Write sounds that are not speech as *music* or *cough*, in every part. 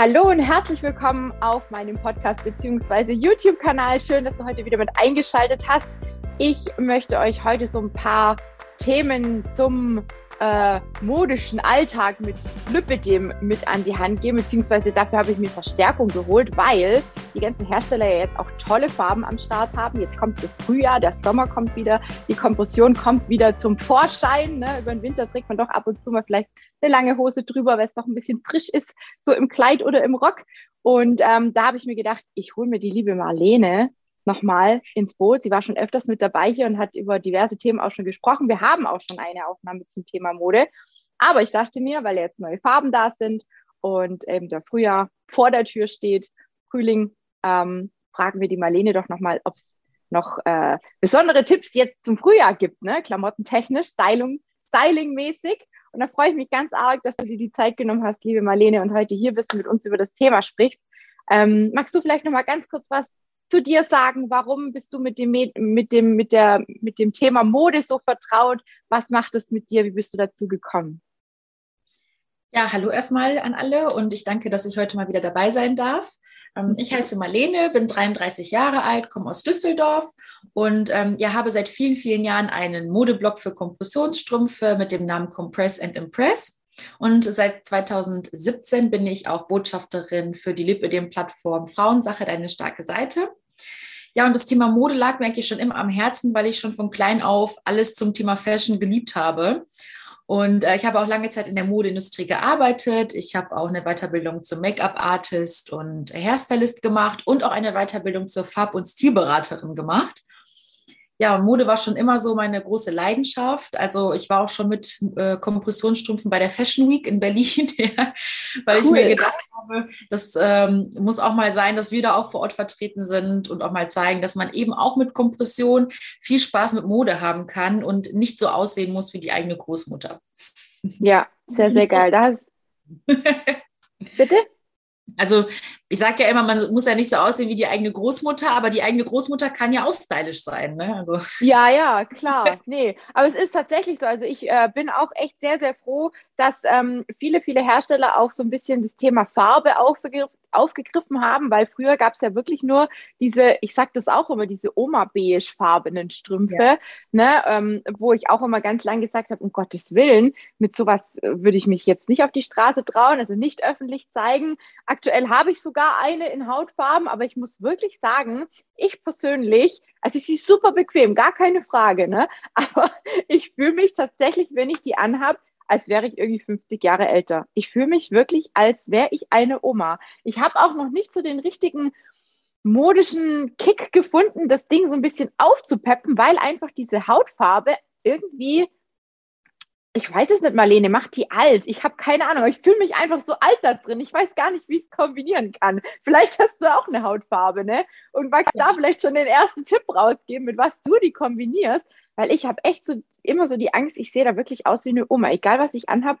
Hallo und herzlich willkommen auf meinem Podcast bzw. YouTube-Kanal. Schön, dass du heute wieder mit eingeschaltet hast. Ich möchte euch heute so ein paar Themen zum äh, modischen Alltag mit Lipidem mit an die Hand geben, beziehungsweise dafür habe ich mir Verstärkung geholt, weil die ganzen Hersteller ja jetzt auch tolle Farben am Start haben. Jetzt kommt das Frühjahr, der Sommer kommt wieder, die Kompression kommt wieder zum Vorschein. Ne? Über den Winter trägt man doch ab und zu mal vielleicht eine lange Hose drüber, weil es doch ein bisschen frisch ist, so im Kleid oder im Rock. Und ähm, da habe ich mir gedacht, ich hole mir die liebe Marlene nochmal ins Boot. Sie war schon öfters mit dabei hier und hat über diverse Themen auch schon gesprochen. Wir haben auch schon eine Aufnahme zum Thema Mode. Aber ich dachte mir, weil jetzt neue Farben da sind und eben der Frühjahr vor der Tür steht, Frühling, ähm, fragen wir die Marlene doch nochmal, ob es noch äh, besondere Tipps jetzt zum Frühjahr gibt, ne? klamottentechnisch, Styling, Styling-mäßig. Und da freue ich mich ganz arg, dass du dir die Zeit genommen hast, liebe Marlene, und heute hier bist und mit uns über das Thema sprichst. Ähm, magst du vielleicht noch mal ganz kurz was zu dir sagen? Warum bist du mit dem, mit dem, mit der, mit dem Thema Mode so vertraut? Was macht es mit dir? Wie bist du dazu gekommen? Ja, hallo erstmal an alle und ich danke, dass ich heute mal wieder dabei sein darf. Ähm, ich heiße Marlene, bin 33 Jahre alt, komme aus Düsseldorf und ähm, ja, habe seit vielen, vielen Jahren einen Modeblog für Kompressionsstrümpfe mit dem Namen Compress and Impress. Und seit 2017 bin ich auch Botschafterin für die Lipidem-Plattform Frauensache, deine starke Seite. Ja, und das Thema Mode lag mir eigentlich schon immer am Herzen, weil ich schon von klein auf alles zum Thema Fashion geliebt habe. Und äh, ich habe auch lange Zeit in der Modeindustrie gearbeitet. Ich habe auch eine Weiterbildung zum Make-up-Artist und Hairstylist gemacht und auch eine Weiterbildung zur Farb- und Stilberaterin gemacht ja, Mode war schon immer so meine große Leidenschaft. Also ich war auch schon mit äh, Kompressionsstrümpfen bei der Fashion Week in Berlin, *laughs* weil cool. ich mir gedacht habe, das ähm, muss auch mal sein, dass wir da auch vor Ort vertreten sind und auch mal zeigen, dass man eben auch mit Kompression viel Spaß mit Mode haben kann und nicht so aussehen muss wie die eigene Großmutter. Ja, sehr, sehr *laughs* geil. Da hast... *laughs* Bitte? Also ich sage ja immer, man muss ja nicht so aussehen wie die eigene Großmutter, aber die eigene Großmutter kann ja auch stylisch sein. Ne? Also. Ja, ja, klar. Nee, aber es ist tatsächlich so. Also ich äh, bin auch echt sehr, sehr froh, dass ähm, viele, viele Hersteller auch so ein bisschen das Thema Farbe aufgegriffen aufgegriffen haben, weil früher gab es ja wirklich nur diese, ich sage das auch immer, diese Oma-beige-farbenen Strümpfe, ja. ne, ähm, wo ich auch immer ganz lang gesagt habe, um Gottes Willen, mit sowas äh, würde ich mich jetzt nicht auf die Straße trauen, also nicht öffentlich zeigen. Aktuell habe ich sogar eine in Hautfarben, aber ich muss wirklich sagen, ich persönlich, also sie ist super bequem, gar keine Frage, ne? *laughs* Aber ich fühle mich tatsächlich, wenn ich die anhabe, als wäre ich irgendwie 50 Jahre älter. Ich fühle mich wirklich, als wäre ich eine Oma. Ich habe auch noch nicht so den richtigen modischen Kick gefunden, das Ding so ein bisschen aufzupeppen, weil einfach diese Hautfarbe irgendwie, ich weiß es nicht, Marlene, macht die alt. Ich habe keine Ahnung, ich fühle mich einfach so alt da drin. Ich weiß gar nicht, wie ich es kombinieren kann. Vielleicht hast du auch eine Hautfarbe, ne? Und magst ja. da vielleicht schon den ersten Tipp rausgeben, mit was du die kombinierst, weil ich habe echt so immer so die Angst, ich sehe da wirklich aus wie eine Oma, egal was ich anhabe.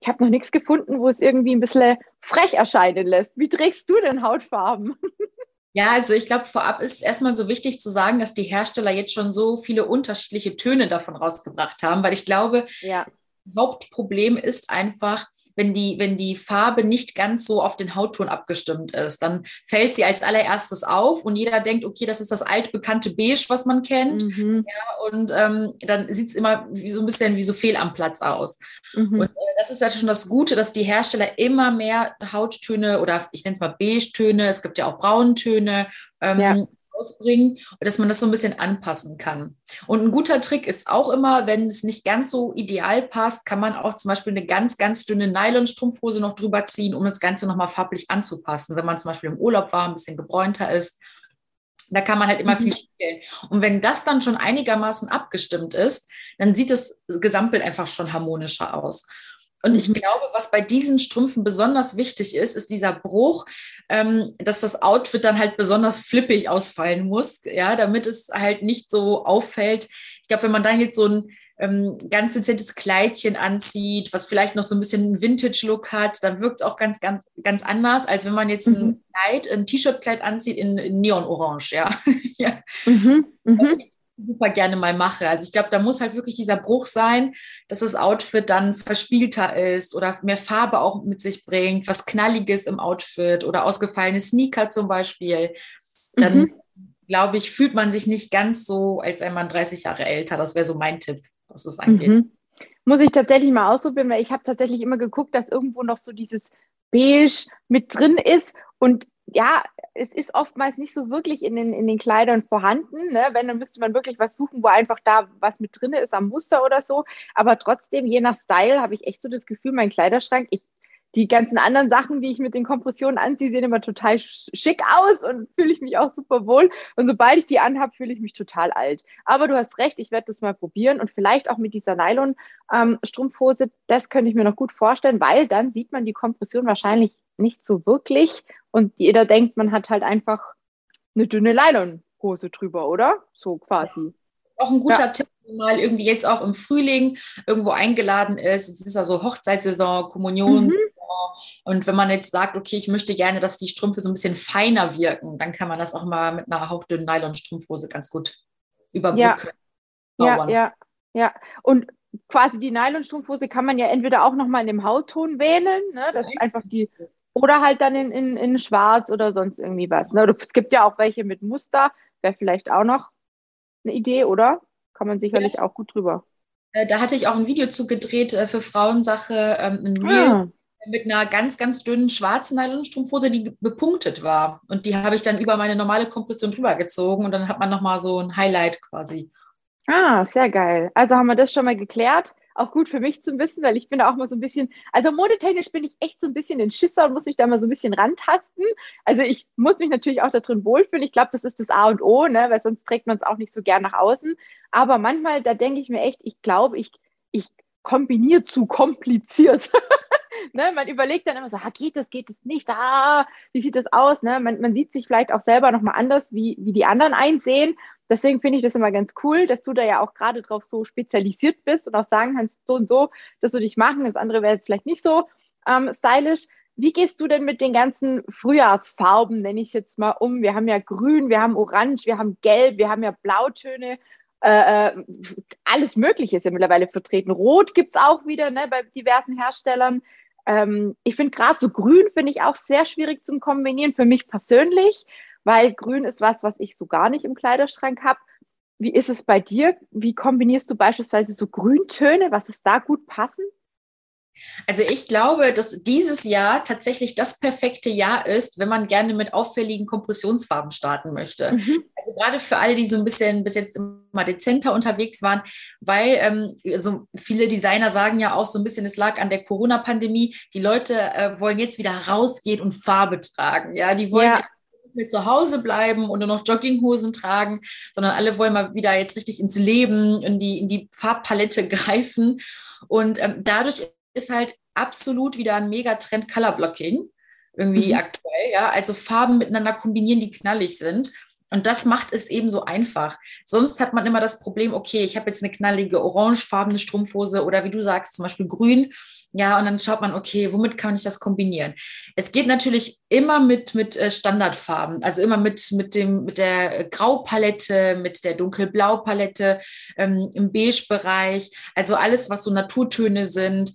Ich habe noch nichts gefunden, wo es irgendwie ein bisschen frech erscheinen lässt. Wie trägst du denn Hautfarben? *laughs* Ja, also ich glaube, vorab ist erstmal so wichtig zu sagen, dass die Hersteller jetzt schon so viele unterschiedliche Töne davon rausgebracht haben, weil ich glaube, ja. Hauptproblem ist einfach, wenn die, wenn die Farbe nicht ganz so auf den Hautton abgestimmt ist. Dann fällt sie als allererstes auf und jeder denkt, okay, das ist das altbekannte Beige, was man kennt. Mhm. Ja, und ähm, dann sieht es immer wie so ein bisschen wie so fehl am Platz aus. Mhm. Und äh, das ist ja schon das Gute, dass die Hersteller immer mehr Hauttöne oder ich nenne es mal Beige-Töne, es gibt ja auch Brauntöne, ähm, ja rausbringen dass man das so ein bisschen anpassen kann. Und ein guter Trick ist auch immer, wenn es nicht ganz so ideal passt, kann man auch zum Beispiel eine ganz, ganz dünne Nylonstrumpfhose noch drüber ziehen, um das Ganze nochmal farblich anzupassen. Wenn man zum Beispiel im Urlaub war, ein bisschen gebräunter ist, da kann man halt immer mhm. viel spielen. Und wenn das dann schon einigermaßen abgestimmt ist, dann sieht das Gesamtbild einfach schon harmonischer aus. Und ich mhm. glaube, was bei diesen Strümpfen besonders wichtig ist, ist dieser Bruch, ähm, dass das Outfit dann halt besonders flippig ausfallen muss, ja, damit es halt nicht so auffällt. Ich glaube, wenn man dann jetzt so ein ähm, ganz dezentes Kleidchen anzieht, was vielleicht noch so ein bisschen einen Vintage-Look hat, dann wirkt es auch ganz, ganz, ganz anders, als wenn man jetzt ein mhm. Kleid, ein T-Shirt-Kleid anzieht in, in Neon-Orange, ja. *laughs* ja. Mhm. Mhm. Super gerne mal mache. Also ich glaube, da muss halt wirklich dieser Bruch sein, dass das Outfit dann verspielter ist oder mehr Farbe auch mit sich bringt, was Knalliges im Outfit oder ausgefallene Sneaker zum Beispiel. Dann mhm. glaube ich, fühlt man sich nicht ganz so, als sei man 30 Jahre älter. Das wäre so mein Tipp, was das angeht. Mhm. Muss ich tatsächlich mal ausprobieren, weil ich habe tatsächlich immer geguckt, dass irgendwo noch so dieses Beige mit drin ist. Und ja, es ist oftmals nicht so wirklich in den, in den Kleidern vorhanden. Ne? Wenn, dann müsste man wirklich was suchen, wo einfach da was mit drin ist am Muster oder so. Aber trotzdem, je nach Style, habe ich echt so das Gefühl, mein Kleiderschrank, ich, die ganzen anderen Sachen, die ich mit den Kompressionen anziehe, sehen immer total schick aus und fühle ich mich auch super wohl. Und sobald ich die anhabe, fühle ich mich total alt. Aber du hast recht, ich werde das mal probieren und vielleicht auch mit dieser Nylon-Strumpfhose, ähm, das könnte ich mir noch gut vorstellen, weil dann sieht man die Kompression wahrscheinlich nicht so wirklich und jeder denkt, man hat halt einfach eine dünne Nylonhose drüber, oder? So quasi. Auch ein guter ja. Tipp, wenn mal irgendwie jetzt auch im Frühling irgendwo eingeladen ist. Es ist ja so Hochzeitssaison, Kommunion. Mhm. Und wenn man jetzt sagt, okay, ich möchte gerne, dass die Strümpfe so ein bisschen feiner wirken, dann kann man das auch mal mit einer hauchdünnen Nylon-Strumpfhose ganz gut überbrücken. Ja. ja, ja, ja. Und quasi die Nylon-Strumpfhose kann man ja entweder auch nochmal in dem Hautton wählen, ne? dass einfach die oder halt dann in, in, in schwarz oder sonst irgendwie was. Ne? Es gibt ja auch welche mit Muster, wäre vielleicht auch noch eine Idee, oder? Kann man sicherlich ja. auch gut drüber. Äh, da hatte ich auch ein Video zugedreht äh, für Frauensache, ähm, ein Reel ah. mit einer ganz, ganz dünnen schwarzen Nylonstrumpfhose, die bepunktet war. Und die habe ich dann über meine normale Kompression drüber gezogen und dann hat man nochmal so ein Highlight quasi. Ah, sehr geil. Also haben wir das schon mal geklärt auch gut für mich zu wissen, weil ich bin da auch mal so ein bisschen, also modetechnisch bin ich echt so ein bisschen in Schisser und muss mich da mal so ein bisschen rantasten. Also ich muss mich natürlich auch da drin wohlfühlen. Ich glaube, das ist das A und O, ne? weil sonst trägt man es auch nicht so gern nach außen. Aber manchmal, da denke ich mir echt, ich glaube, ich, ich kombiniere zu kompliziert. *laughs* ne? Man überlegt dann immer so, ah, geht das, geht das nicht, ah, wie sieht das aus? Ne? Man, man sieht sich vielleicht auch selber nochmal anders, wie, wie die anderen einsehen. Deswegen finde ich das immer ganz cool, dass du da ja auch gerade drauf so spezialisiert bist und auch sagen kannst, so und so, das würde ich machen. Das andere wäre jetzt vielleicht nicht so ähm, stylisch. Wie gehst du denn mit den ganzen Frühjahrsfarben, nenne ich jetzt mal um? Wir haben ja grün, wir haben orange, wir haben gelb, wir haben ja Blautöne. Äh, äh alles Mögliche ist ja mittlerweile vertreten. Rot gibt es auch wieder ne, bei diversen Herstellern. Ähm, ich finde gerade so grün finde ich auch sehr schwierig zum Kombinieren, für mich persönlich weil grün ist was, was ich so gar nicht im Kleiderschrank habe. Wie ist es bei dir? Wie kombinierst du beispielsweise so Grüntöne? Was ist da gut passend? Also ich glaube, dass dieses Jahr tatsächlich das perfekte Jahr ist, wenn man gerne mit auffälligen Kompressionsfarben starten möchte. Mhm. Also gerade für alle, die so ein bisschen bis jetzt immer dezenter unterwegs waren, weil ähm, so viele Designer sagen ja auch so ein bisschen, es lag an der Corona-Pandemie. Die Leute äh, wollen jetzt wieder rausgehen und Farbe tragen. Ja, die wollen ja zu Hause bleiben und nur noch Jogginghosen tragen, sondern alle wollen mal wieder jetzt richtig ins Leben, in die, in die Farbpalette *laughs* greifen. Und ähm, dadurch ist halt absolut wieder ein Megatrend Color Blocking irgendwie mhm. aktuell, ja. Also Farben miteinander kombinieren, die knallig sind. Und das macht es eben so einfach. Sonst hat man immer das Problem, okay, ich habe jetzt eine knallige orangefarbene Strumpfhose oder wie du sagst, zum Beispiel grün. Ja, und dann schaut man, okay, womit kann ich das kombinieren? Es geht natürlich immer mit, mit äh, Standardfarben, also immer mit, mit, dem, mit der Graupalette, mit der Dunkelblaupalette, ähm, im Beige-Bereich, also alles, was so Naturtöne sind.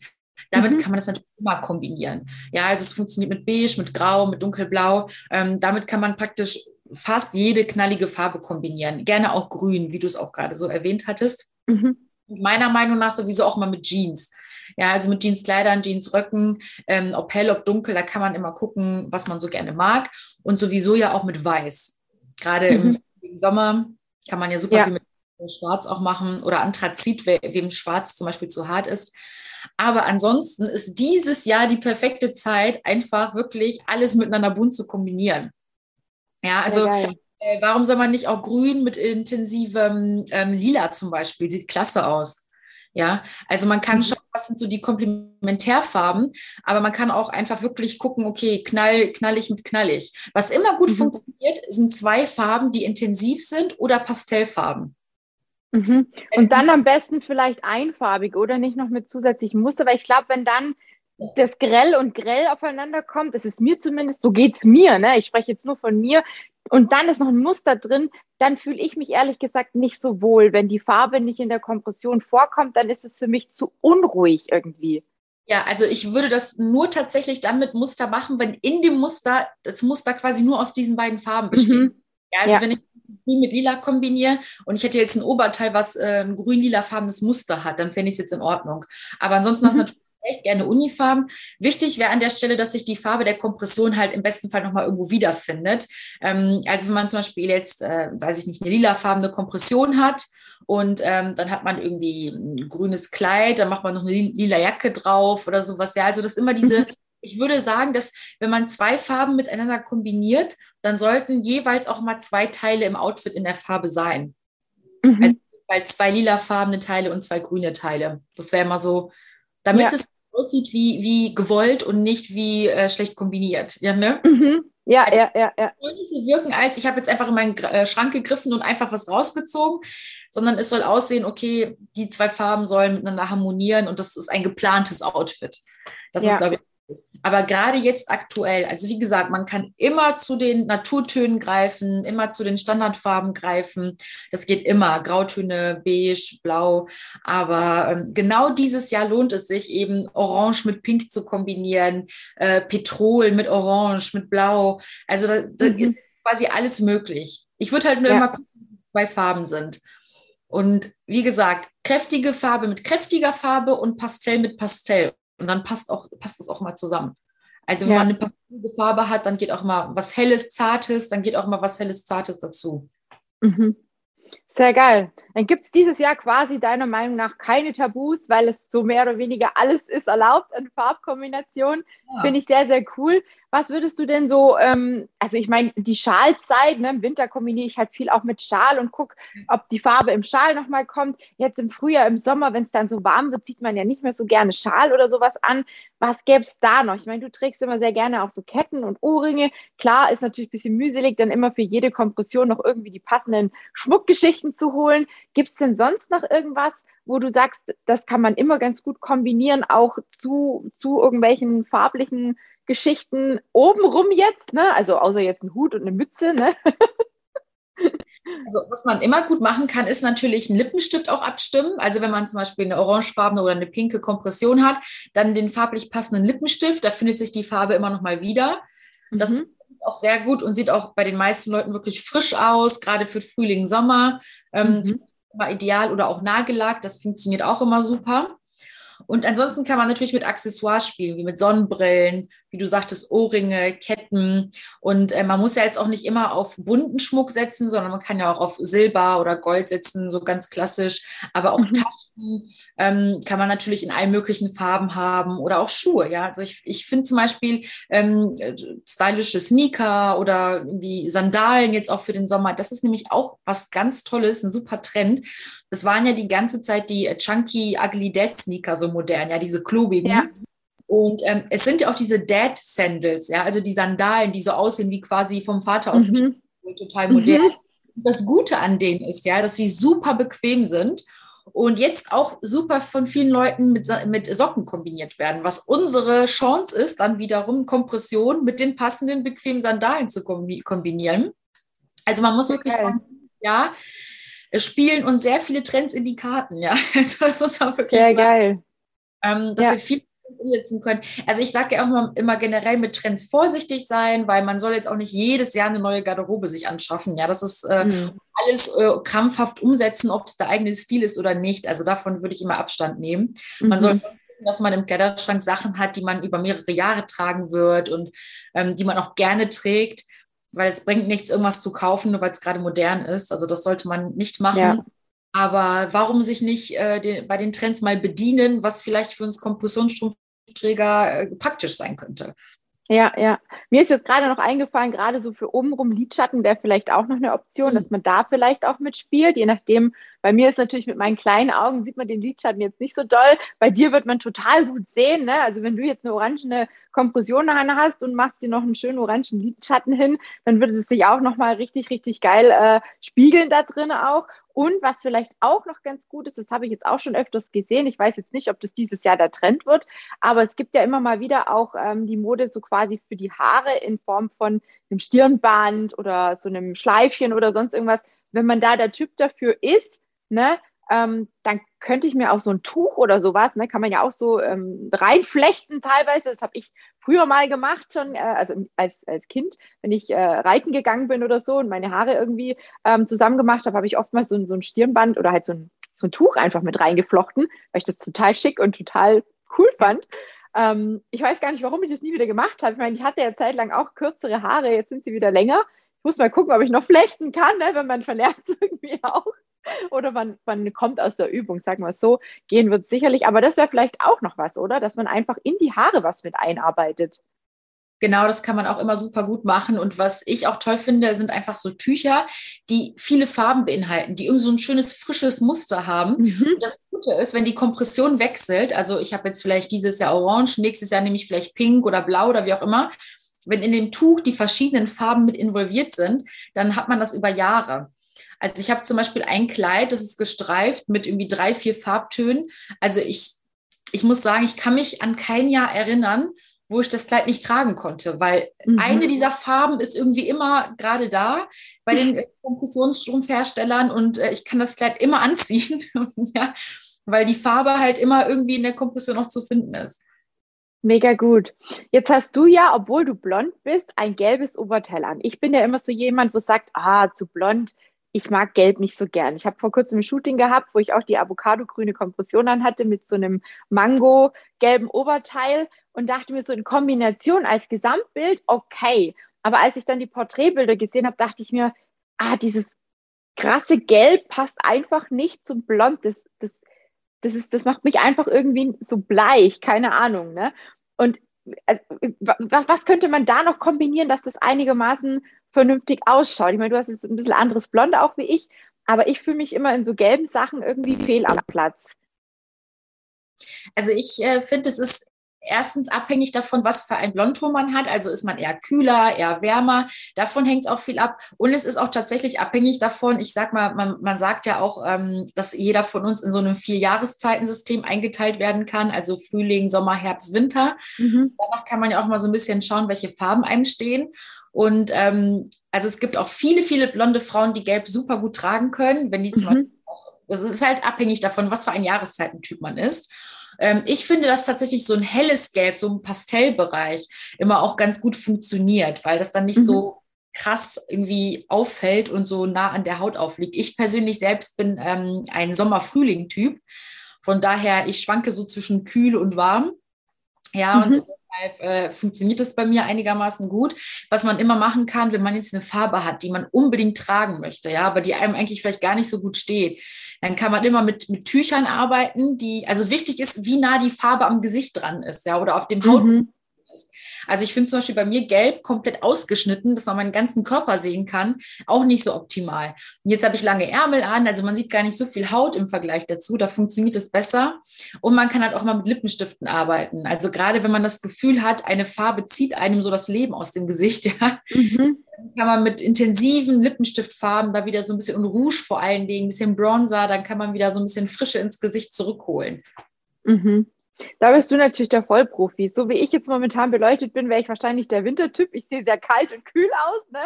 Damit mhm. kann man das natürlich immer kombinieren. Ja, also es funktioniert mit Beige, mit Grau, mit Dunkelblau. Ähm, damit kann man praktisch fast jede knallige Farbe kombinieren. Gerne auch grün, wie du es auch gerade so erwähnt hattest. Mhm. Meiner Meinung nach sowieso auch mal mit Jeans. Ja, also mit Jeanskleidern, Jeansröcken, ähm, ob hell, ob dunkel, da kann man immer gucken, was man so gerne mag. Und sowieso ja auch mit Weiß. Gerade mhm. im Sommer kann man ja super ja. viel mit Schwarz auch machen oder Anthrazit, wem Schwarz zum Beispiel zu hart ist. Aber ansonsten ist dieses Jahr die perfekte Zeit, einfach wirklich alles miteinander bunt zu kombinieren. Ja, also äh, warum soll man nicht auch grün mit intensivem ähm, Lila zum Beispiel? Sieht klasse aus. Ja, also man kann mhm. schauen, was sind so die Komplementärfarben, aber man kann auch einfach wirklich gucken, okay, knall, knallig mit knallig. Was immer gut mhm. funktioniert, sind zwei Farben, die intensiv sind oder Pastellfarben. Mhm. Und dann am besten vielleicht einfarbig oder nicht noch mit zusätzlichen Muster, weil ich glaube, wenn dann das Grell und Grell aufeinander kommt, das ist mir zumindest, so geht es mir, ne? ich spreche jetzt nur von mir, und dann ist noch ein Muster drin, dann fühle ich mich ehrlich gesagt nicht so wohl. Wenn die Farbe nicht in der Kompression vorkommt, dann ist es für mich zu unruhig irgendwie. Ja, also ich würde das nur tatsächlich dann mit Muster machen, wenn in dem Muster das Muster quasi nur aus diesen beiden Farben besteht. Mhm. Ja, also ja. wenn ich grün mit lila kombiniere und ich hätte jetzt ein Oberteil, was äh, ein grün-lila-farbenes Muster hat, dann fände ich es jetzt in Ordnung. Aber ansonsten mhm. hast du natürlich echt gerne Unifarben. Wichtig wäre an der Stelle, dass sich die Farbe der Kompression halt im besten Fall nochmal irgendwo wiederfindet. Ähm, also wenn man zum Beispiel jetzt, äh, weiß ich nicht, eine lilafarbene Kompression hat und ähm, dann hat man irgendwie ein grünes Kleid, dann macht man noch eine lila Jacke drauf oder sowas. Ja, also das ist immer diese, mhm. Ich würde sagen, dass wenn man zwei Farben miteinander kombiniert, dann sollten jeweils auch mal zwei Teile im Outfit in der Farbe sein. Mhm. Also, weil zwei lilafarbene Teile und zwei grüne Teile. Das wäre immer so, damit ja. es aussieht wie, wie gewollt und nicht wie äh, schlecht kombiniert. Ja, ne? Mhm. Ja, also, ja, ja, ja. Soll nicht so wirken, als ich habe jetzt einfach in meinen äh, Schrank gegriffen und einfach was rausgezogen, sondern es soll aussehen, okay, die zwei Farben sollen miteinander harmonieren und das ist ein geplantes Outfit. Das ja. ist, glaube ich, aber gerade jetzt aktuell, also wie gesagt, man kann immer zu den Naturtönen greifen, immer zu den Standardfarben greifen. Das geht immer, Grautöne, Beige, Blau. Aber ähm, genau dieses Jahr lohnt es sich eben, Orange mit Pink zu kombinieren, äh, Petrol mit Orange, mit Blau. Also da, da mhm. ist quasi alles möglich. Ich würde halt nur ja. immer gucken, wie zwei Farben sind. Und wie gesagt, kräftige Farbe mit kräftiger Farbe und Pastell mit Pastell. Und dann passt auch, passt das auch mal zusammen. Also wenn ja. man eine passende Farbe hat, dann geht auch mal was Helles, Zartes, dann geht auch mal was Helles, Zartes dazu. Mhm. Sehr geil. Dann gibt es dieses Jahr quasi deiner Meinung nach keine Tabus, weil es so mehr oder weniger alles ist erlaubt an Farbkombinationen. Ja. Finde ich sehr, sehr cool. Was würdest du denn so, ähm, also ich meine, die Schalzeit, ne, im Winter kombiniere ich halt viel auch mit Schal und gucke, ob die Farbe im Schal nochmal kommt. Jetzt im Frühjahr, im Sommer, wenn es dann so warm wird, zieht man ja nicht mehr so gerne Schal oder sowas an. Was gäbe es da noch? Ich meine, du trägst immer sehr gerne auch so Ketten und Ohrringe. Klar, ist natürlich ein bisschen mühselig, dann immer für jede Kompression noch irgendwie die passenden Schmuckgeschichten zu holen. Gibt es denn sonst noch irgendwas, wo du sagst, das kann man immer ganz gut kombinieren, auch zu, zu irgendwelchen farblichen Geschichten obenrum jetzt, ne? Also außer jetzt ein Hut und eine Mütze, ne? Also was man immer gut machen kann, ist natürlich einen Lippenstift auch abstimmen. Also wenn man zum Beispiel eine orangefarbene oder eine pinke Kompression hat, dann den farblich passenden Lippenstift, da findet sich die Farbe immer noch mal wieder. Das mhm. auch sehr gut und sieht auch bei den meisten Leuten wirklich frisch aus, gerade für Frühling, Sommer. Ähm, mhm. Immer ideal oder auch Nagellack, das funktioniert auch immer super. Und ansonsten kann man natürlich mit Accessoires spielen, wie mit Sonnenbrillen, wie du sagtest, Ohrringe, Ketten. Und äh, man muss ja jetzt auch nicht immer auf bunten Schmuck setzen, sondern man kann ja auch auf Silber oder Gold setzen, so ganz klassisch. Aber auch mhm. Taschen ähm, kann man natürlich in allen möglichen Farben haben oder auch Schuhe. Ja, also ich, ich finde zum Beispiel ähm, stylische Sneaker oder irgendwie Sandalen jetzt auch für den Sommer. Das ist nämlich auch was ganz Tolles, ein super Trend. Das waren ja die ganze Zeit die Chunky Ugly Dad Sneaker so modern, ja, diese klobigen. Ja. Und ähm, es sind ja auch diese Dad Sandals, ja, also die Sandalen, die so aussehen wie quasi vom Vater aus mhm. total modern. Mhm. Das Gute an denen ist ja, dass sie super bequem sind und jetzt auch super von vielen Leuten mit, mit Socken kombiniert werden, was unsere Chance ist, dann wiederum Kompression mit den passenden bequemen Sandalen zu kombinieren. Also man muss wirklich sagen, ja, spielen uns sehr viele Trends in die Karten, ja. *laughs* Also das ist auch wirklich sehr geil. Ähm, dass ja. wir viel umsetzen können. Also ich sage ja auch immer, immer, generell mit Trends vorsichtig sein, weil man soll jetzt auch nicht jedes Jahr eine neue Garderobe sich anschaffen. Ja, das ist äh, mhm. alles äh, krampfhaft umsetzen, ob es der eigene Stil ist oder nicht. Also davon würde ich immer Abstand nehmen. Mhm. Man soll dass man im Kleiderschrank Sachen hat, die man über mehrere Jahre tragen wird und ähm, die man auch gerne trägt, weil es bringt nichts, irgendwas zu kaufen, nur weil es gerade modern ist. Also das sollte man nicht machen. Ja. Aber warum sich nicht äh, den, bei den Trends mal bedienen, was vielleicht für uns Kompressionsstrumpfträger äh, praktisch sein könnte? Ja, ja. Mir ist jetzt gerade noch eingefallen, gerade so für obenrum Lidschatten wäre vielleicht auch noch eine Option, mhm. dass man da vielleicht auch mitspielt, je nachdem. Bei mir ist natürlich mit meinen kleinen Augen sieht man den Lidschatten jetzt nicht so doll. Bei dir wird man total gut sehen, ne? Also wenn du jetzt eine orangene Kompression hast und machst dir noch einen schönen orangen Lidschatten hin, dann würde es sich auch nochmal richtig, richtig geil äh, spiegeln da drin auch. Und was vielleicht auch noch ganz gut ist, das habe ich jetzt auch schon öfters gesehen. Ich weiß jetzt nicht, ob das dieses Jahr der Trend wird, aber es gibt ja immer mal wieder auch ähm, die Mode so quasi für die Haare in Form von einem Stirnband oder so einem Schleifchen oder sonst irgendwas. Wenn man da der Typ dafür ist, ne, ähm, dann könnte ich mir auch so ein Tuch oder sowas, ne, kann man ja auch so ähm, reinflechten teilweise. Das habe ich früher mal gemacht schon, äh, also als, als Kind, wenn ich äh, reiten gegangen bin oder so und meine Haare irgendwie ähm, zusammen gemacht habe, habe ich oftmals so, so ein Stirnband oder halt so ein, so ein Tuch einfach mit reingeflochten, weil ich das total schick und total cool fand. Ähm, ich weiß gar nicht, warum ich das nie wieder gemacht habe. Ich meine, ich hatte ja zeitlang auch kürzere Haare, jetzt sind sie wieder länger. Ich muss mal gucken, ob ich noch flechten kann, ne, wenn man verlernt *laughs* irgendwie auch. *laughs* oder man, man kommt aus der Übung, sagen wir es so. Gehen wird sicherlich, aber das wäre vielleicht auch noch was, oder? Dass man einfach in die Haare was mit einarbeitet. Genau, das kann man auch immer super gut machen. Und was ich auch toll finde, sind einfach so Tücher, die viele Farben beinhalten, die irgendwie so ein schönes, frisches Muster haben. Mhm. Und das Gute ist, wenn die Kompression wechselt, also ich habe jetzt vielleicht dieses Jahr orange, nächstes Jahr nehme ich vielleicht pink oder blau oder wie auch immer. Wenn in dem Tuch die verschiedenen Farben mit involviert sind, dann hat man das über Jahre. Also ich habe zum Beispiel ein Kleid, das ist gestreift mit irgendwie drei, vier Farbtönen. Also ich, ich muss sagen, ich kann mich an kein Jahr erinnern, wo ich das Kleid nicht tragen konnte, weil mhm. eine dieser Farben ist irgendwie immer gerade da bei den *laughs* Kompressionsstrumpfherstellern und äh, ich kann das Kleid immer anziehen, *laughs* ja, weil die Farbe halt immer irgendwie in der Kompression noch zu finden ist. Mega gut. Jetzt hast du ja, obwohl du blond bist, ein gelbes Oberteil an. Ich bin ja immer so jemand, wo sagt, ah, zu blond, ich mag Gelb nicht so gern. Ich habe vor kurzem ein Shooting gehabt, wo ich auch die Avocado-grüne Kompression an hatte mit so einem Mango-gelben Oberteil und dachte mir so in Kombination als Gesamtbild, okay. Aber als ich dann die Porträtbilder gesehen habe, dachte ich mir, ah, dieses krasse Gelb passt einfach nicht zum Blond. Das, das, das, ist, das macht mich einfach irgendwie so bleich, keine Ahnung. Ne? Und also, was, was könnte man da noch kombinieren, dass das einigermaßen vernünftig ausschaut. Ich meine, du hast jetzt ein bisschen anderes Blond auch wie ich, aber ich fühle mich immer in so gelben Sachen irgendwie fehl am Platz. Also ich äh, finde, es ist erstens abhängig davon, was für ein Blondton man hat. Also ist man eher kühler, eher wärmer. Davon hängt es auch viel ab. Und es ist auch tatsächlich abhängig davon, ich sag mal, man, man sagt ja auch, ähm, dass jeder von uns in so einem Vier-Jahreszeitensystem eingeteilt werden kann. Also Frühling, Sommer, Herbst, Winter. Mhm. Danach kann man ja auch mal so ein bisschen schauen, welche Farben einem stehen. Und ähm, also es gibt auch viele, viele blonde Frauen, die Gelb super gut tragen können, wenn die zum mhm. Beispiel auch, das ist halt abhängig davon, was für ein Jahreszeitentyp man ist. Ähm, ich finde, dass tatsächlich so ein helles Gelb, so ein Pastellbereich immer auch ganz gut funktioniert, weil das dann nicht mhm. so krass irgendwie auffällt und so nah an der Haut aufliegt. Ich persönlich selbst bin ähm, ein Sommer-Frühling-Typ. Von daher, ich schwanke so zwischen kühl und warm. Ja, mhm. und deshalb äh, funktioniert das bei mir einigermaßen gut. Was man immer machen kann, wenn man jetzt eine Farbe hat, die man unbedingt tragen möchte, ja, aber die einem eigentlich vielleicht gar nicht so gut steht, dann kann man immer mit, mit Tüchern arbeiten, die, also wichtig ist, wie nah die Farbe am Gesicht dran ist, ja, oder auf dem Haut. Also ich finde zum Beispiel bei mir gelb komplett ausgeschnitten, dass man meinen ganzen Körper sehen kann, auch nicht so optimal. Und jetzt habe ich lange Ärmel an, also man sieht gar nicht so viel Haut im Vergleich dazu, da funktioniert es besser. Und man kann halt auch mal mit Lippenstiften arbeiten. Also gerade wenn man das Gefühl hat, eine Farbe zieht einem so das Leben aus dem Gesicht, *laughs* ja, mhm. kann man mit intensiven Lippenstiftfarben da wieder so ein bisschen und Rouge vor allen Dingen, ein bisschen Bronzer, dann kann man wieder so ein bisschen Frische ins Gesicht zurückholen. Mhm. Da bist du natürlich der Vollprofi. So wie ich jetzt momentan beleuchtet bin, wäre ich wahrscheinlich der Wintertyp. Ich sehe sehr kalt und kühl aus. Ne?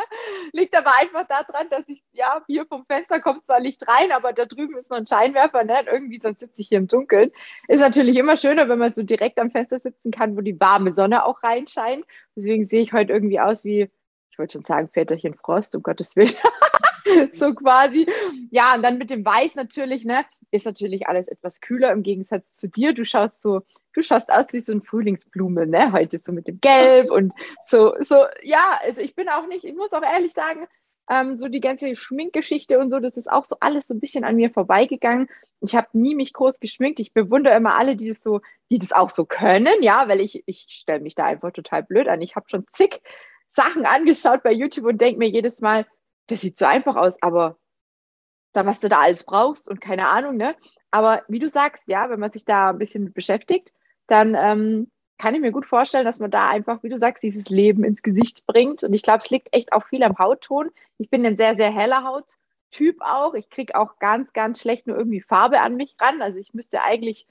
Liegt aber einfach daran, dass ich, ja, hier vom Fenster kommt zwar Licht rein, aber da drüben ist noch ein Scheinwerfer. Ne? Irgendwie sonst sitze ich hier im Dunkeln. Ist natürlich immer schöner, wenn man so direkt am Fenster sitzen kann, wo die warme Sonne auch reinscheint. Deswegen sehe ich heute irgendwie aus wie, ich wollte schon sagen, Väterchen Frost, um Gottes Willen. *laughs* so quasi. Ja, und dann mit dem Weiß natürlich, ne? Ist natürlich alles etwas kühler im Gegensatz zu dir. Du schaust so, du schaust aus wie so ein Frühlingsblume, ne? Heute so mit dem Gelb und so, so, ja, also ich bin auch nicht, ich muss auch ehrlich sagen, ähm, so die ganze Schminkgeschichte und so, das ist auch so alles so ein bisschen an mir vorbeigegangen. Ich habe nie mich groß geschminkt. Ich bewundere immer alle, die das so, die das auch so können, ja, weil ich, ich stelle mich da einfach total blöd an. Ich habe schon zig Sachen angeschaut bei YouTube und denke mir jedes Mal, das sieht so einfach aus, aber da, was du da alles brauchst und keine Ahnung, ne? Aber wie du sagst, ja, wenn man sich da ein bisschen beschäftigt, dann ähm, kann ich mir gut vorstellen, dass man da einfach, wie du sagst, dieses Leben ins Gesicht bringt. Und ich glaube, es liegt echt auch viel am Hautton. Ich bin ein sehr, sehr heller Haut, Typ auch. Ich kriege auch ganz, ganz schlecht nur irgendwie Farbe an mich ran. Also ich müsste eigentlich,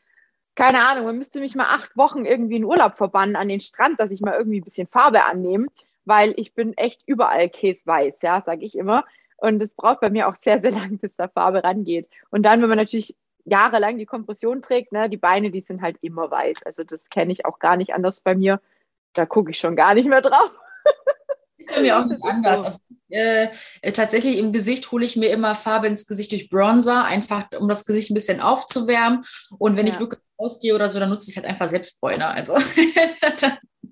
keine Ahnung, man müsste mich mal acht Wochen irgendwie in Urlaub verbannen an den Strand, dass ich mal irgendwie ein bisschen Farbe annehme, weil ich bin echt überall käseweiß, ja, sage ich immer. Und es braucht bei mir auch sehr, sehr lang, bis da Farbe rangeht. Und dann, wenn man natürlich jahrelang die Kompression trägt, ne, die Beine, die sind halt immer weiß. Also das kenne ich auch gar nicht anders bei mir. Da gucke ich schon gar nicht mehr drauf. *laughs* Ist bei mir auch nicht anders. Also, äh, tatsächlich im Gesicht hole ich mir immer Farbe ins Gesicht durch Bronzer, einfach um das Gesicht ein bisschen aufzuwärmen. Und wenn ja. ich wirklich rausgehe oder so, dann nutze ich halt einfach Selbstbräuner. Also,